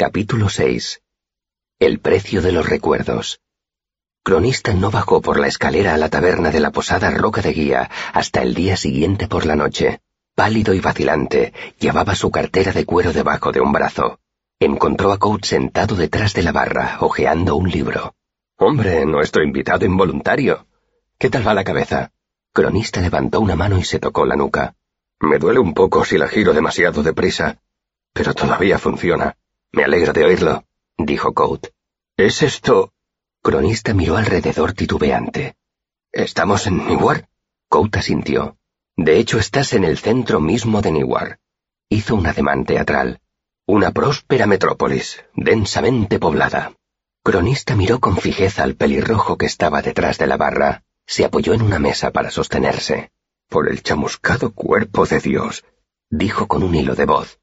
Capítulo 6 El precio de los recuerdos. Cronista no bajó por la escalera a la taberna de la posada Roca de Guía hasta el día siguiente por la noche. Pálido y vacilante, llevaba su cartera de cuero debajo de un brazo. Encontró a Coates sentado detrás de la barra, hojeando un libro. Hombre, nuestro invitado involuntario. ¿Qué tal va la cabeza? Cronista levantó una mano y se tocó la nuca. Me duele un poco si la giro demasiado deprisa, pero todavía funciona. Me alegro de oírlo, dijo Coat. ¿Es esto? Cronista miró alrededor titubeante. ¿Estamos en Newark? Coat asintió. De hecho, estás en el centro mismo de Newark. Hizo un ademán teatral. Una próspera metrópolis, densamente poblada. Cronista miró con fijeza al pelirrojo que estaba detrás de la barra. Se apoyó en una mesa para sostenerse. Por el chamuscado cuerpo de Dios, dijo con un hilo de voz.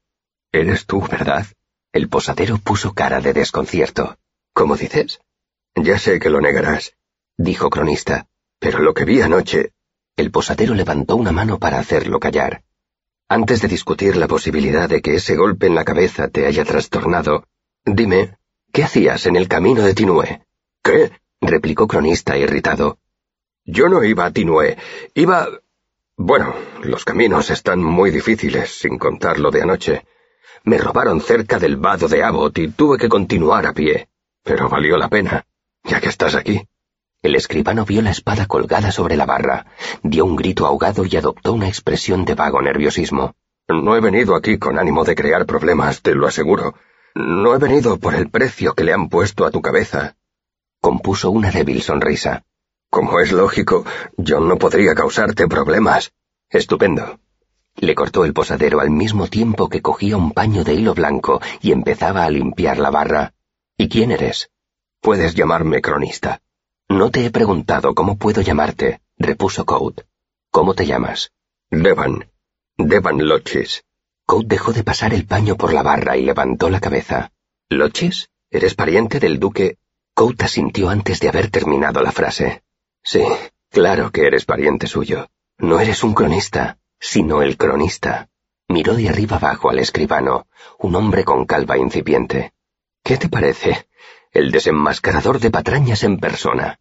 Eres tú, ¿verdad? El posadero puso cara de desconcierto. ¿Cómo dices? Ya sé que lo negarás, dijo Cronista, pero lo que vi anoche... El posadero levantó una mano para hacerlo callar. Antes de discutir la posibilidad de que ese golpe en la cabeza te haya trastornado, dime, ¿qué hacías en el camino de Tinué? ¿Qué? replicó Cronista irritado. Yo no iba a Tinué, iba... Bueno, los caminos están muy difíciles, sin contar lo de anoche. Me robaron cerca del vado de Abbott y tuve que continuar a pie. Pero valió la pena, ya que estás aquí. El escribano vio la espada colgada sobre la barra, dio un grito ahogado y adoptó una expresión de vago nerviosismo. No he venido aquí con ánimo de crear problemas, te lo aseguro. No he venido por el precio que le han puesto a tu cabeza. Compuso una débil sonrisa. Como es lógico, yo no podría causarte problemas. Estupendo. Le cortó el posadero al mismo tiempo que cogía un paño de hilo blanco y empezaba a limpiar la barra. ¿Y quién eres? Puedes llamarme cronista. No te he preguntado cómo puedo llamarte, repuso Code. ¿Cómo te llamas? Devan. Devan Lochis. Code dejó de pasar el paño por la barra y levantó la cabeza. ¿Lochis? ¿Eres pariente del duque? Code asintió antes de haber terminado la frase. Sí, claro que eres pariente suyo. No eres un cronista sino el cronista. Miró de arriba abajo al escribano, un hombre con calva incipiente. ¿Qué te parece? El desenmascarador de patrañas en persona.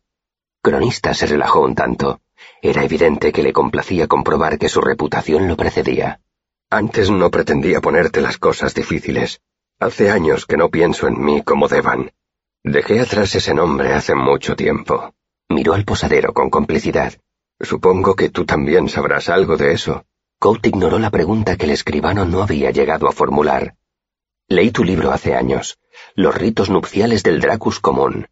Cronista se relajó un tanto. Era evidente que le complacía comprobar que su reputación lo precedía. Antes no pretendía ponerte las cosas difíciles. Hace años que no pienso en mí como deban. Dejé atrás ese nombre hace mucho tiempo. Miró al posadero con complicidad. Supongo que tú también sabrás algo de eso. Coat ignoró la pregunta que el escribano no había llegado a formular. Leí tu libro hace años, Los ritos nupciales del Dracus común,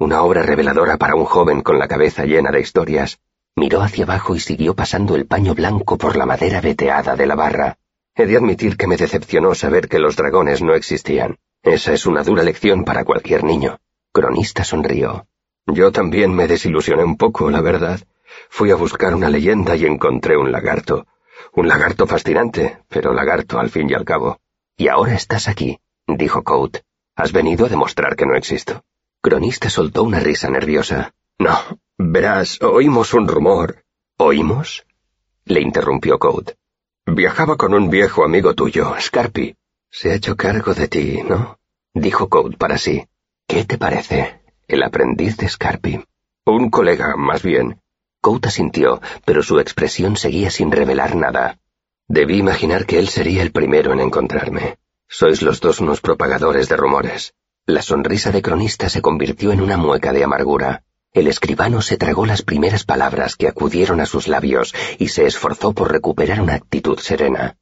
una obra reveladora para un joven con la cabeza llena de historias. Miró hacia abajo y siguió pasando el paño blanco por la madera veteada de la barra. He de admitir que me decepcionó saber que los dragones no existían. Esa es una dura lección para cualquier niño. Cronista sonrió. Yo también me desilusioné un poco, la verdad. Fui a buscar una leyenda y encontré un lagarto. Un lagarto fascinante, pero lagarto al fin y al cabo. Y ahora estás aquí, dijo Coat. Has venido a demostrar que no existo. Cronista soltó una risa nerviosa. No, verás, oímos un rumor. ¿Oímos? le interrumpió Coat. Viajaba con un viejo amigo tuyo, Scarpi. Se ha hecho cargo de ti, ¿no? dijo Coat para sí. ¿Qué te parece? El aprendiz de Scarpi. Un colega, más bien. Couta sintió, pero su expresión seguía sin revelar nada. Debí imaginar que él sería el primero en encontrarme. Sois los dos unos propagadores de rumores. La sonrisa de cronista se convirtió en una mueca de amargura. El escribano se tragó las primeras palabras que acudieron a sus labios y se esforzó por recuperar una actitud serena.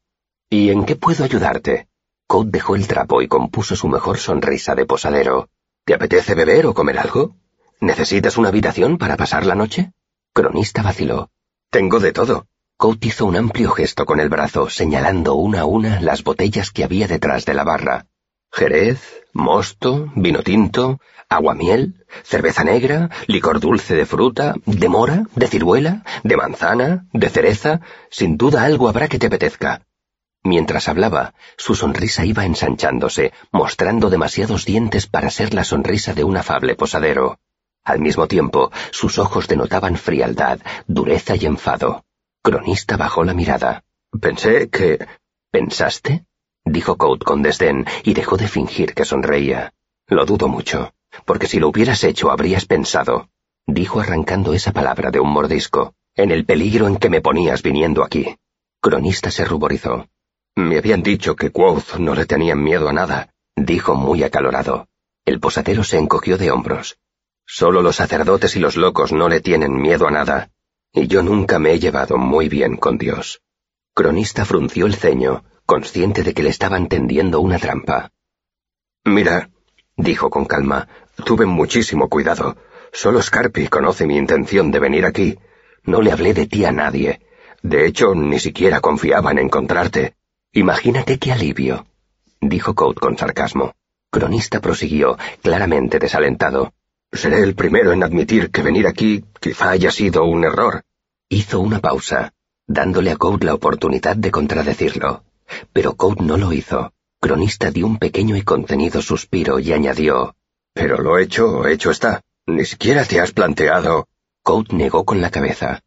¿Y en qué puedo ayudarte? Coat dejó el trapo y compuso su mejor sonrisa de posadero. ¿Te apetece beber o comer algo? ¿Necesitas una habitación para pasar la noche? Cronista vaciló. Tengo de todo. Coat hizo un amplio gesto con el brazo, señalando una a una las botellas que había detrás de la barra. Jerez, mosto, vino tinto, aguamiel, cerveza negra, licor dulce de fruta, de mora, de ciruela, de manzana, de cereza, sin duda algo habrá que te apetezca. Mientras hablaba, su sonrisa iba ensanchándose, mostrando demasiados dientes para ser la sonrisa de un afable posadero. Al mismo tiempo, sus ojos denotaban frialdad, dureza y enfado. Cronista bajó la mirada. Pensé que... ¿Pensaste? dijo Coat con desdén y dejó de fingir que sonreía. Lo dudo mucho, porque si lo hubieras hecho habrías pensado, dijo arrancando esa palabra de un mordisco, en el peligro en que me ponías viniendo aquí. Cronista se ruborizó. Me habían dicho que Quoth no le tenían miedo a nada, dijo muy acalorado. El posadero se encogió de hombros. Solo los sacerdotes y los locos no le tienen miedo a nada, y yo nunca me he llevado muy bien con Dios. Cronista frunció el ceño, consciente de que le estaban tendiendo una trampa. Mira, dijo con calma, tuve muchísimo cuidado. Solo Scarpi conoce mi intención de venir aquí. No le hablé de ti a nadie. De hecho, ni siquiera confiaba en encontrarte. Imagínate qué alivio, dijo Coat con sarcasmo. Cronista prosiguió, claramente desalentado. Seré el primero en admitir que venir aquí quizá haya sido un error. Hizo una pausa, dándole a Coat la oportunidad de contradecirlo. Pero Coat no lo hizo. Cronista dio un pequeño y contenido suspiro y añadió, Pero lo hecho, hecho está. Ni siquiera te has planteado. Coat negó con la cabeza.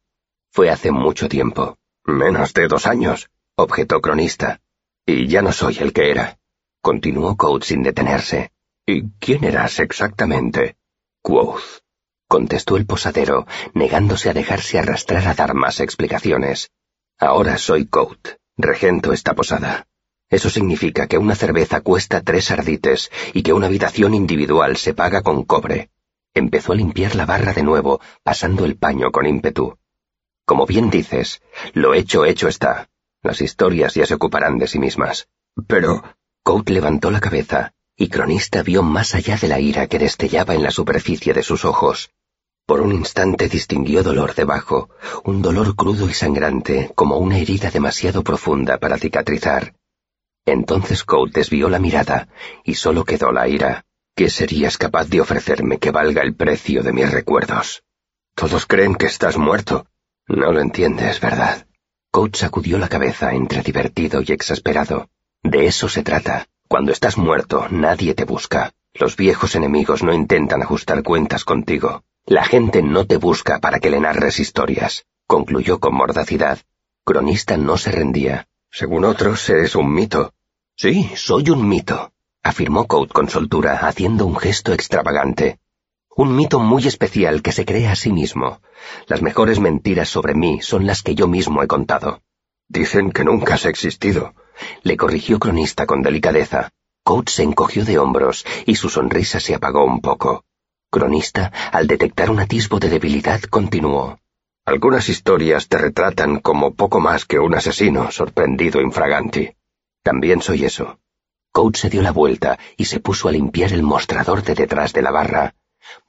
Fue hace mucho tiempo. Menos de dos años, objetó Cronista. Y ya no soy el que era. Continuó Coat sin detenerse. ¿Y quién eras exactamente? Quoth, contestó el posadero, negándose a dejarse arrastrar a dar más explicaciones. Ahora soy Coat, regento esta posada. Eso significa que una cerveza cuesta tres ardites y que una habitación individual se paga con cobre. Empezó a limpiar la barra de nuevo, pasando el paño con ímpetu. Como bien dices, lo hecho hecho está. Las historias ya se ocuparán de sí mismas. Pero... Coat levantó la cabeza, y Cronista vio más allá de la ira que destellaba en la superficie de sus ojos. Por un instante distinguió dolor debajo, un dolor crudo y sangrante, como una herida demasiado profunda para cicatrizar. Entonces Coat desvió la mirada, y solo quedó la ira. ¿Qué serías capaz de ofrecerme que valga el precio de mis recuerdos? Todos creen que estás muerto. No lo entiendes, ¿verdad? Coat sacudió la cabeza entre divertido y exasperado. De eso se trata. Cuando estás muerto, nadie te busca. Los viejos enemigos no intentan ajustar cuentas contigo. La gente no te busca para que le narres historias, concluyó con mordacidad. Cronista no se rendía. Según otros, eres un mito. Sí, soy un mito, afirmó Coat con soltura, haciendo un gesto extravagante. Un mito muy especial que se crea a sí mismo. Las mejores mentiras sobre mí son las que yo mismo he contado. Dicen que nunca has existido, le corrigió Cronista con delicadeza. Coates se encogió de hombros y su sonrisa se apagó un poco. Cronista, al detectar un atisbo de debilidad, continuó. Algunas historias te retratan como poco más que un asesino sorprendido infraganti. También soy eso. Coates se dio la vuelta y se puso a limpiar el mostrador de detrás de la barra.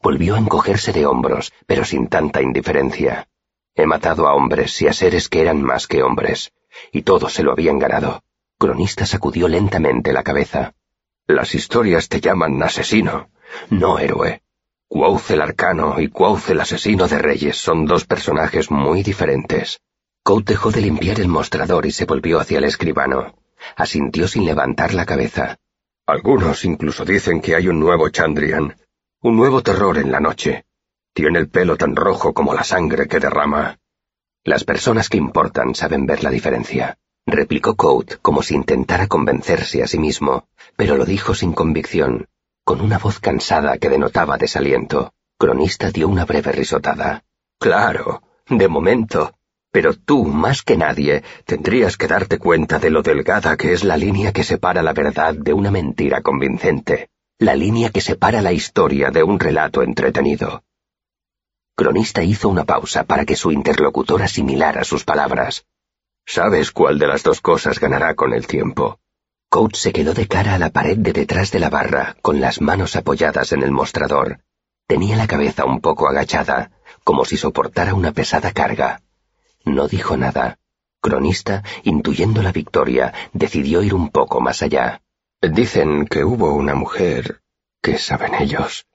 Volvió a encogerse de hombros, pero sin tanta indiferencia. He matado a hombres y a seres que eran más que hombres, y todos se lo habían ganado. Cronista sacudió lentamente la cabeza. Las historias te llaman asesino, no héroe. Quoth el arcano y Quoth el asesino de reyes son dos personajes muy diferentes. Cout dejó de limpiar el mostrador y se volvió hacia el escribano. Asintió sin levantar la cabeza. Algunos incluso dicen que hay un nuevo Chandrian, un nuevo terror en la noche. Tiene el pelo tan rojo como la sangre que derrama. Las personas que importan saben ver la diferencia replicó Coat como si intentara convencerse a sí mismo, pero lo dijo sin convicción, con una voz cansada que denotaba desaliento. Cronista dio una breve risotada. Claro, de momento. Pero tú, más que nadie, tendrías que darte cuenta de lo delgada que es la línea que separa la verdad de una mentira convincente, la línea que separa la historia de un relato entretenido. Cronista hizo una pausa para que su interlocutor asimilara sus palabras. Sabes cuál de las dos cosas ganará con el tiempo. Coach se quedó de cara a la pared de detrás de la barra, con las manos apoyadas en el mostrador. Tenía la cabeza un poco agachada, como si soportara una pesada carga. No dijo nada. Cronista, intuyendo la victoria, decidió ir un poco más allá. Dicen que hubo una mujer. ¿Qué saben ellos?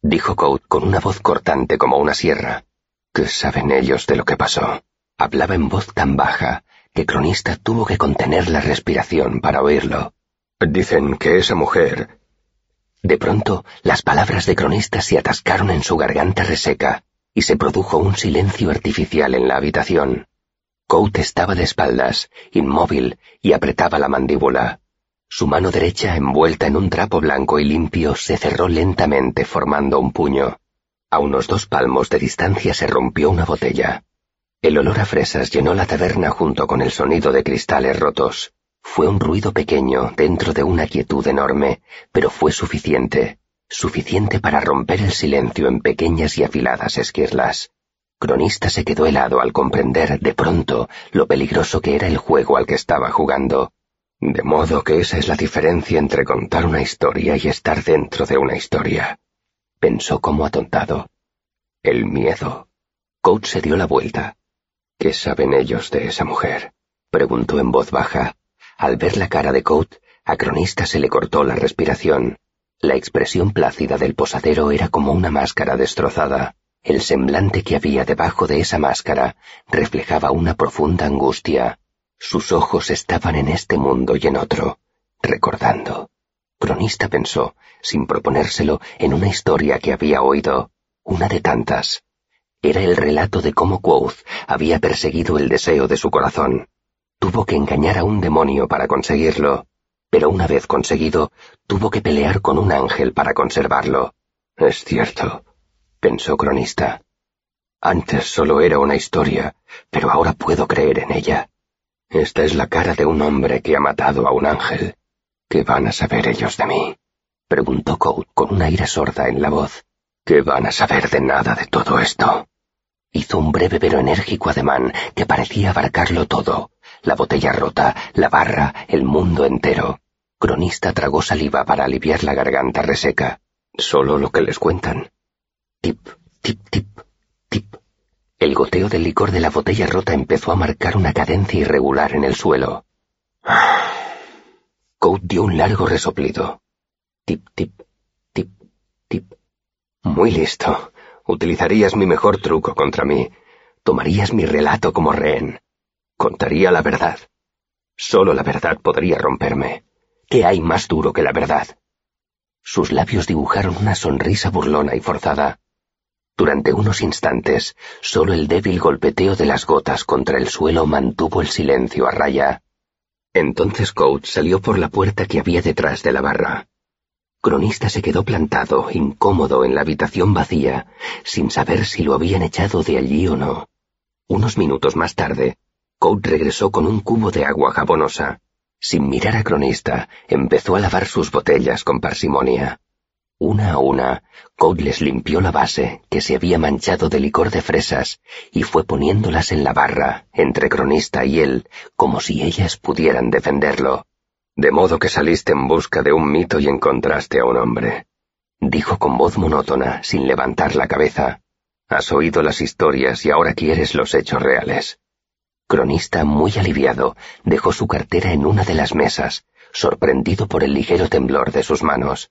Dijo Coat con una voz cortante como una sierra. ¿Qué saben ellos de lo que pasó? Hablaba en voz tan baja que Cronista tuvo que contener la respiración para oírlo. Dicen que esa mujer... De pronto, las palabras de Cronista se atascaron en su garganta reseca y se produjo un silencio artificial en la habitación. Coat estaba de espaldas, inmóvil, y apretaba la mandíbula. Su mano derecha, envuelta en un trapo blanco y limpio, se cerró lentamente formando un puño. A unos dos palmos de distancia se rompió una botella. El olor a fresas llenó la taberna junto con el sonido de cristales rotos. Fue un ruido pequeño dentro de una quietud enorme, pero fue suficiente, suficiente para romper el silencio en pequeñas y afiladas esquirlas. Cronista se quedó helado al comprender de pronto lo peligroso que era el juego al que estaba jugando. De modo que esa es la diferencia entre contar una historia y estar dentro de una historia. Pensó como atontado. El miedo. Coach se dio la vuelta. ¿Qué saben ellos de esa mujer? preguntó en voz baja. Al ver la cara de Coat, a Cronista se le cortó la respiración. La expresión plácida del posadero era como una máscara destrozada. El semblante que había debajo de esa máscara reflejaba una profunda angustia. Sus ojos estaban en este mundo y en otro, recordando. Cronista pensó, sin proponérselo, en una historia que había oído, una de tantas. Era el relato de cómo Quoth había perseguido el deseo de su corazón. Tuvo que engañar a un demonio para conseguirlo, pero una vez conseguido, tuvo que pelear con un ángel para conservarlo. Es cierto, pensó Cronista. Antes solo era una historia, pero ahora puedo creer en ella. Esta es la cara de un hombre que ha matado a un ángel. ¿Qué van a saber ellos de mí? preguntó Code con una ira sorda en la voz. ¿Qué van a saber de nada de todo esto? Hizo un breve pero enérgico ademán que parecía abarcarlo todo. La botella rota, la barra, el mundo entero. Cronista tragó saliva para aliviar la garganta reseca. Solo lo que les cuentan. Tip, tip, tip, tip. El goteo del licor de la botella rota empezó a marcar una cadencia irregular en el suelo. Coat dio un largo resoplido. Tip, tip, tip, tip. Muy listo. Utilizarías mi mejor truco contra mí. Tomarías mi relato como rehén. Contaría la verdad. Solo la verdad podría romperme. ¿Qué hay más duro que la verdad? Sus labios dibujaron una sonrisa burlona y forzada. Durante unos instantes, solo el débil golpeteo de las gotas contra el suelo mantuvo el silencio a raya. Entonces Coates salió por la puerta que había detrás de la barra. Cronista se quedó plantado, incómodo, en la habitación vacía, sin saber si lo habían echado de allí o no. Unos minutos más tarde, Coates regresó con un cubo de agua jabonosa. Sin mirar a Cronista, empezó a lavar sus botellas con parsimonia. Una a una, Code les limpió la base, que se había manchado de licor de fresas, y fue poniéndolas en la barra, entre cronista y él, como si ellas pudieran defenderlo. De modo que saliste en busca de un mito y encontraste a un hombre. Dijo con voz monótona, sin levantar la cabeza. Has oído las historias y ahora quieres los hechos reales. Cronista, muy aliviado, dejó su cartera en una de las mesas, sorprendido por el ligero temblor de sus manos.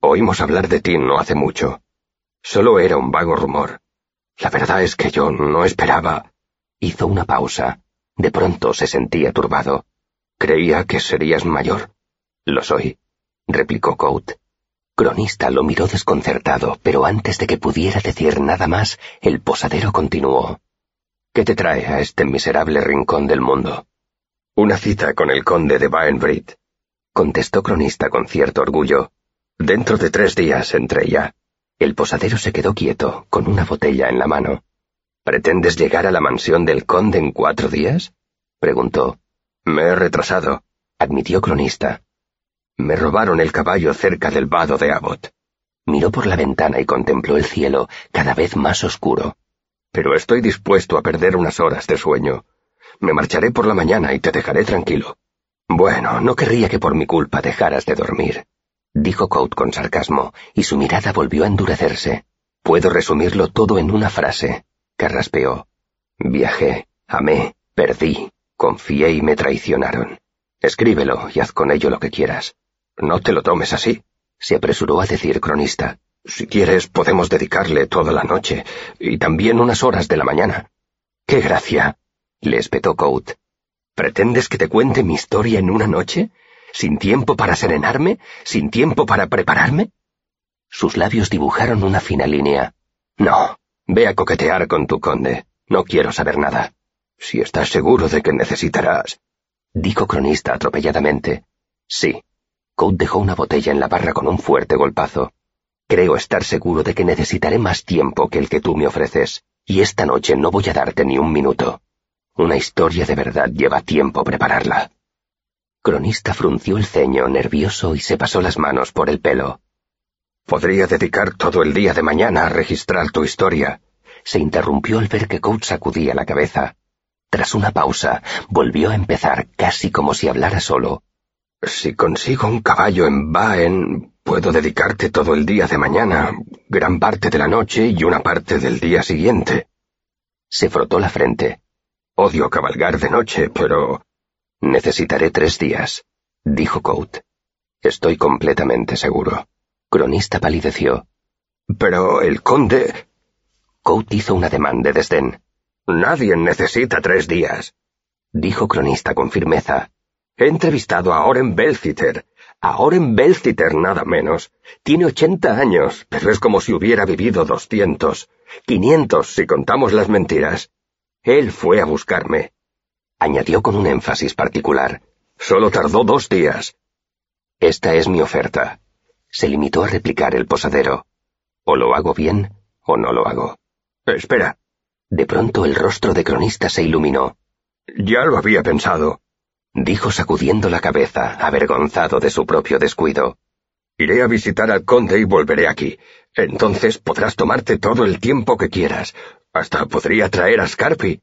Oímos hablar de ti no hace mucho. Solo era un vago rumor. La verdad es que yo no esperaba. Hizo una pausa. De pronto se sentía turbado. Creía que serías mayor. Lo soy, replicó Coat. Cronista lo miró desconcertado, pero antes de que pudiera decir nada más, el posadero continuó. ¿Qué te trae a este miserable rincón del mundo? Una cita con el conde de Baenbrit, contestó Cronista con cierto orgullo. Dentro de tres días entre ya. El posadero se quedó quieto, con una botella en la mano. ¿Pretendes llegar a la mansión del conde en cuatro días? preguntó. Me he retrasado, admitió Cronista. Me robaron el caballo cerca del vado de Abbott. Miró por la ventana y contempló el cielo, cada vez más oscuro. Pero estoy dispuesto a perder unas horas de sueño. Me marcharé por la mañana y te dejaré tranquilo. Bueno, no querría que por mi culpa dejaras de dormir dijo Coat con sarcasmo, y su mirada volvió a endurecerse. Puedo resumirlo todo en una frase, carraspeó. Viajé, amé, perdí, confié y me traicionaron. Escríbelo y haz con ello lo que quieras. No te lo tomes así, se apresuró a decir cronista. Si quieres, podemos dedicarle toda la noche y también unas horas de la mañana. ¡Qué gracia! le espetó Coat. ¿Pretendes que te cuente mi historia en una noche? ¿Sin tiempo para serenarme? ¿Sin tiempo para prepararme? Sus labios dibujaron una fina línea. No, ve a coquetear con tu conde. No quiero saber nada. Si estás seguro de que necesitarás... Dijo cronista atropelladamente. Sí. Code dejó una botella en la barra con un fuerte golpazo. Creo estar seguro de que necesitaré más tiempo que el que tú me ofreces, y esta noche no voy a darte ni un minuto. Una historia de verdad lleva tiempo prepararla. Cronista frunció el ceño, nervioso, y se pasó las manos por el pelo. Podría dedicar todo el día de mañana a registrar tu historia. Se interrumpió al ver que Coach sacudía la cabeza. Tras una pausa, volvió a empezar casi como si hablara solo. Si consigo un caballo en Baen, puedo dedicarte todo el día de mañana, gran parte de la noche y una parte del día siguiente. Se frotó la frente. Odio cabalgar de noche, pero... Necesitaré tres días, dijo Coat. Estoy completamente seguro. Cronista palideció. Pero el conde... Coat hizo una demanda de desdén. Nadie necesita tres días, dijo Cronista con firmeza. He entrevistado a Oren Belciter. A Oren Belciter nada menos. Tiene ochenta años, pero es como si hubiera vivido doscientos. Quinientos si contamos las mentiras. Él fue a buscarme. Añadió con un énfasis particular. Solo tardó dos días. Esta es mi oferta. Se limitó a replicar el posadero. O lo hago bien, o no lo hago. Espera. De pronto el rostro de cronista se iluminó. Ya lo había pensado dijo sacudiendo la cabeza, avergonzado de su propio descuido. Iré a visitar al conde y volveré aquí. Entonces podrás tomarte todo el tiempo que quieras. Hasta podría traer a Scarpi.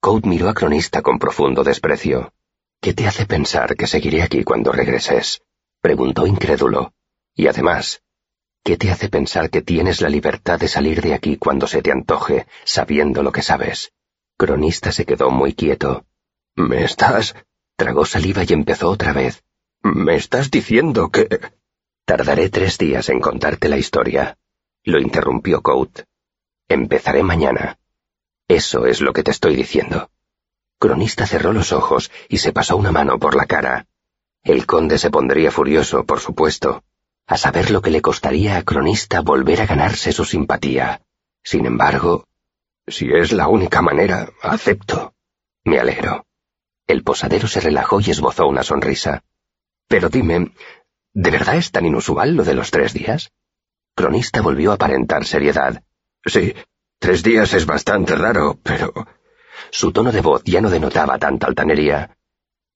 Code miró a Cronista con profundo desprecio. ¿Qué te hace pensar que seguiré aquí cuando regreses? preguntó incrédulo. Y además, ¿qué te hace pensar que tienes la libertad de salir de aquí cuando se te antoje, sabiendo lo que sabes? Cronista se quedó muy quieto. ¿Me estás? Tragó saliva y empezó otra vez. ¿Me estás diciendo que... Tardaré tres días en contarte la historia. Lo interrumpió Coat. Empezaré mañana. Eso es lo que te estoy diciendo. Cronista cerró los ojos y se pasó una mano por la cara. El conde se pondría furioso, por supuesto, a saber lo que le costaría a Cronista volver a ganarse su simpatía. Sin embargo, si es la única manera, acepto. Me alegro. El posadero se relajó y esbozó una sonrisa. Pero dime, ¿de verdad es tan inusual lo de los tres días? Cronista volvió a aparentar seriedad. Sí, tres días es bastante raro, pero... Su tono de voz ya no denotaba tanta altanería.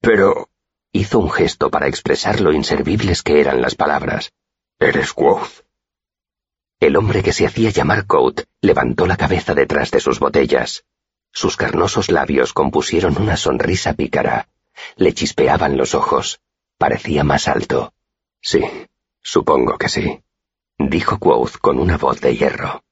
Pero... Hizo un gesto para expresar lo inservibles que eran las palabras. Eres Quoth. El hombre que se hacía llamar Coat levantó la cabeza detrás de sus botellas. Sus carnosos labios compusieron una sonrisa pícara. Le chispeaban los ojos. Parecía más alto. Sí, supongo que sí, dijo Quoth con una voz de hierro.